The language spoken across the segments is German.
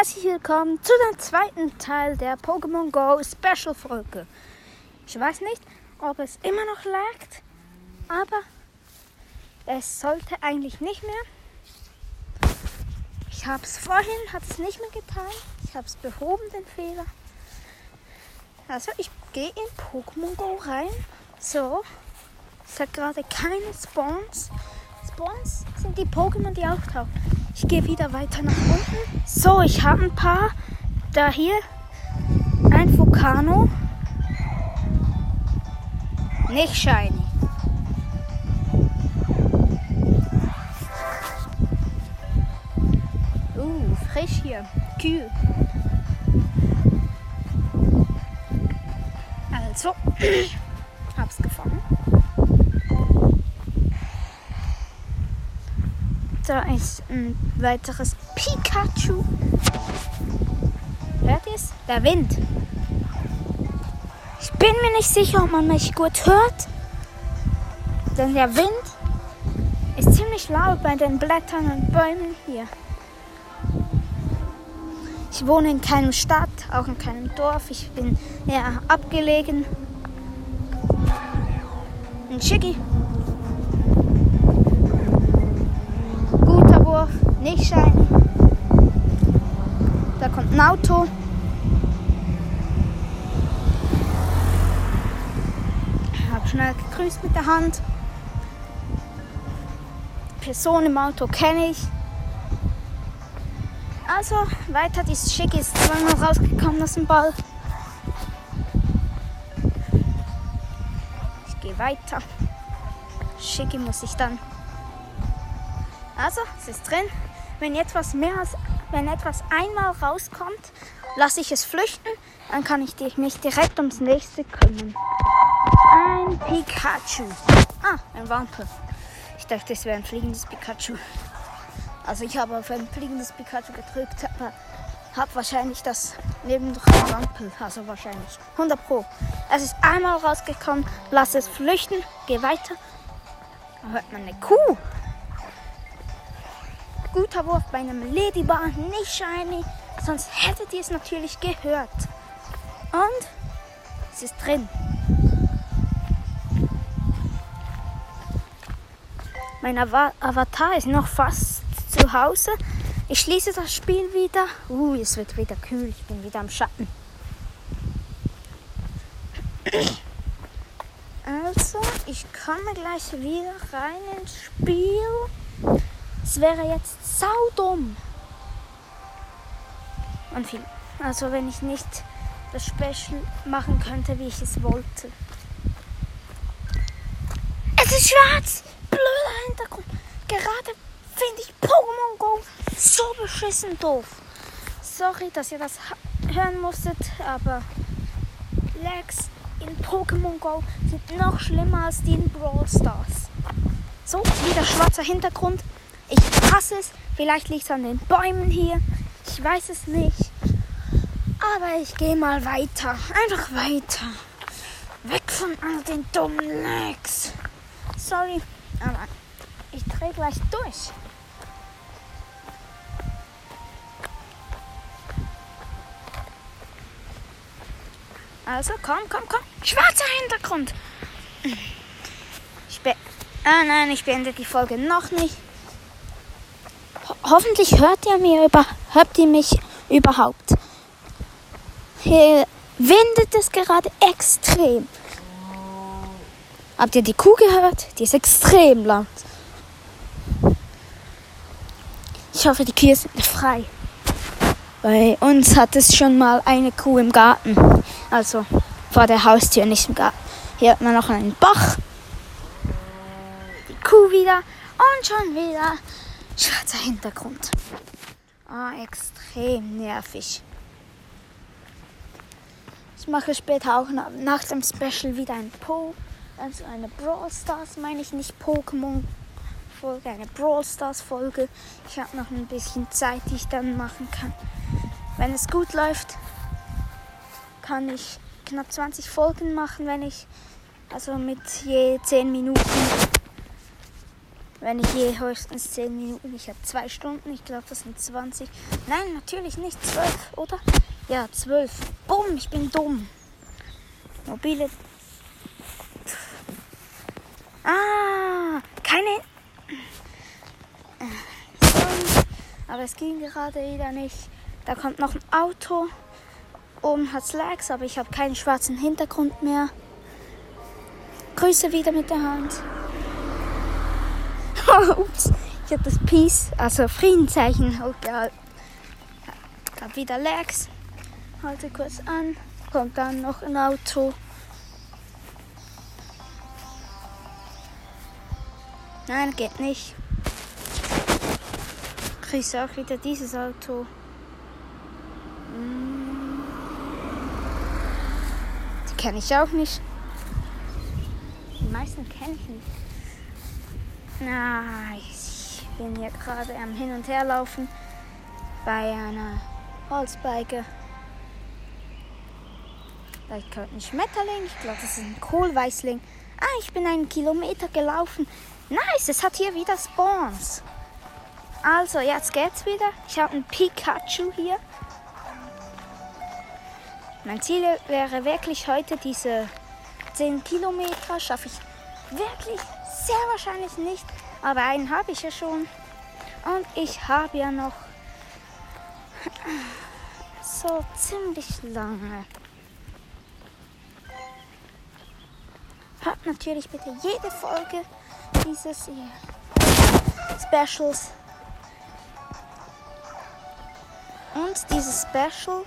herzlich willkommen zu dem zweiten Teil der Pokémon Go Special Folge. Ich weiß nicht, ob es immer noch laggt, aber es sollte eigentlich nicht mehr. Ich habe es vorhin, hat es nicht mehr getan. Ich habe es behoben, den Fehler. Also ich gehe in Pokémon Go rein. So, es hat gerade keine Spawns. Spawns sind die Pokémon, die auftauchen. Ich gehe wieder weiter nach unten. So, ich habe ein paar. Da hier ein Vulcano. Nicht shiny. Uh, frisch hier. Kühl. Also, hab's gefangen. Da ist ein weiteres Pikachu. Hört ihr es? Der Wind. Ich bin mir nicht sicher, ob man mich gut hört. Denn der Wind ist ziemlich laut bei den Blättern und Bäumen hier. Ich wohne in keinem Stadt, auch in keinem Dorf. Ich bin eher abgelegen. Ein Schicki. Nicht shiny. Da kommt ein Auto. Habe schnell gegrüßt mit der Hand. Die Person im Auto kenne ich. Also weiter, dieses Schick ist zweimal rausgekommen aus dem Ball. Ich gehe weiter. Schicki muss ich dann. Also, es ist drin. Wenn etwas mehr als, wenn etwas einmal rauskommt, lasse ich es flüchten. Dann kann ich mich direkt ums nächste kümmern. Ein Pikachu. Ah, ein Wampel. Ich dachte, es wäre ein fliegendes Pikachu. Also ich habe auf ein fliegendes Pikachu gedrückt, aber habe wahrscheinlich das neben durch ein Wampel. Also wahrscheinlich. 100 Pro. Es ist einmal rausgekommen, lass es flüchten, geh weiter. Da hört man eine Kuh. Guter Wurf bei einem Ladybar, nicht shiny. Sonst hättet ihr es natürlich gehört. Und es ist drin. Mein Ava Avatar ist noch fast zu Hause. Ich schließe das Spiel wieder. Uh, es wird wieder kühl. Ich bin wieder am Schatten. Also, ich komme gleich wieder rein ins Spiel. Es wäre jetzt saudumm. Und viel. Also, wenn ich nicht das Special machen könnte, wie ich es wollte. Es ist schwarz! Blöder Hintergrund. Gerade finde ich Pokémon Go so beschissen doof. Sorry, dass ihr das hören musstet, aber Lags in Pokémon Go sind noch schlimmer als die in Brawl Stars. So, wieder schwarzer Hintergrund. Ich hasse es. Vielleicht liegt es an den Bäumen hier. Ich weiß es nicht. Aber ich gehe mal weiter. Einfach weiter. Weg von all den dummen Lags. Sorry, aber ich drehe gleich durch. Also komm, komm, komm. Schwarzer Hintergrund. Ich be ah nein, ich beende die Folge noch nicht. Ho hoffentlich hört ihr mir über hört ihr mich überhaupt. Hier windet es gerade extrem. Habt ihr die Kuh gehört? Die ist extrem laut. Ich hoffe, die Kühe sind frei. Bei uns hat es schon mal eine Kuh im Garten. Also vor der Haustür, nicht im Garten. Hier hat man noch einen Bach. Die Kuh wieder. Und schon wieder schwarzer Hintergrund. Ah, extrem nervig. Ich mache später auch nach dem Special wieder ein Po. Also eine Brawl Stars, meine ich nicht Pokémon Folge, eine Brawl Stars Folge. Ich habe noch ein bisschen Zeit, die ich dann machen kann. Wenn es gut läuft, kann ich knapp 20 Folgen machen, wenn ich also mit je 10 Minuten Wenn ich je höchstens 10 Minuten, ich habe 2 Stunden, ich glaube das sind 20. Nein, natürlich nicht 12, oder? Ja, 12. Bumm, ich bin dumm. Mobile. Ah, keine. Aber es ging gerade wieder nicht. Da kommt noch ein Auto. Oben hat es Lags, aber ich habe keinen schwarzen Hintergrund mehr. Grüße wieder mit der Hand. Ups, ich habe das Peace, also Friedenzeichen hochgehalten. Hab wieder Lags. Halte kurz an. Kommt dann noch ein Auto. Nein, geht nicht. Grüße auch wieder dieses Auto. Hm. Die kenne ich auch nicht. Die meisten kenne ich nicht. Na, ich bin hier gerade am Hin- und Herlaufen bei einer Holzbeige. Vielleicht kommt ein Schmetterling. Ich glaube, das ist ein Kohlweißling. Ah, ich bin einen Kilometer gelaufen. Nice, es hat hier wieder Spawns. Also, jetzt geht's wieder. Ich habe einen Pikachu hier. Mein Ziel wäre wirklich heute diese 10 Kilometer. Schaffe ich wirklich sehr wahrscheinlich nicht. Aber einen habe ich ja schon. Und ich habe ja noch so ziemlich lange. Hört natürlich bitte jede Folge dieses Specials. Und dieses Special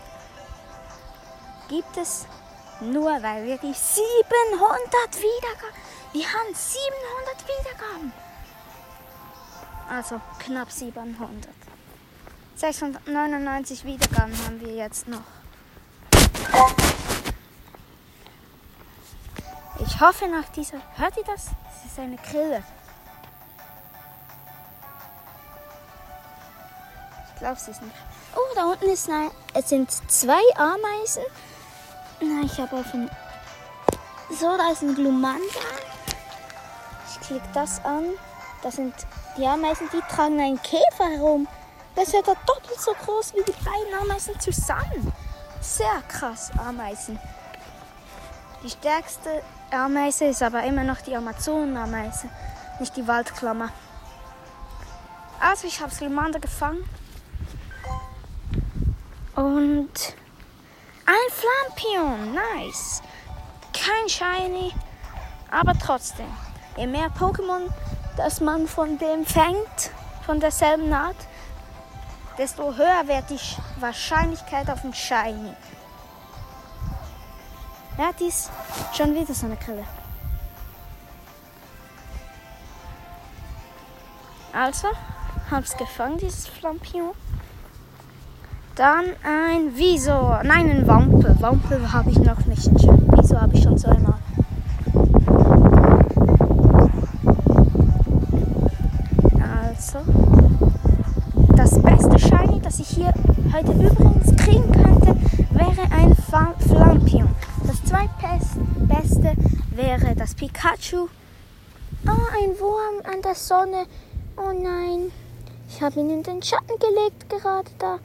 gibt es nur, weil wir die 700 Wiedergaben wir haben 700 Wiedergaben. Also knapp 700. 699 Wiedergaben haben wir jetzt noch. Ich hoffe nach dieser. Hört ihr das? Das ist eine Grille. Ich glaube, sie ist nicht. Oh, da unten ist eine. Es sind zwei Ameisen. Na, ich habe auf ein. So, da ist ein Glumanda klicke das an. Das sind die Ameisen, die tragen einen Käfer herum. Das ist ja doppelt so groß wie die beiden Ameisen zusammen. Sehr krass, Ameisen. Die stärkste Ameise ist aber immer noch die Amazonenameise, nicht die Waldklammer. Also ich habe Salamander gefangen. Und ein Flampion, nice. Kein Shiny, aber trotzdem je mehr Pokémon, das man von dem fängt, von derselben Art, desto höher wird die Wahrscheinlichkeit auf ein Shiny. Ja, dies schon wieder so eine Grille. Also, hab's gefangen, dieses Flampion. Dann ein Visor. Nein, ein Wampel. Wampel habe ich noch nicht. Wieso habe ich schon so das Pikachu. Oh, ein Wurm an der Sonne. Oh nein, ich habe ihn in den Schatten gelegt gerade da.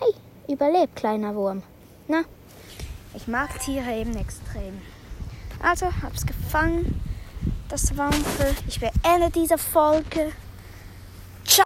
Hey, überlebt, kleiner Wurm. Na, ich mag Tiere eben extrem. Also, hab's gefangen. Das Wampel. Ich beende diese Folge.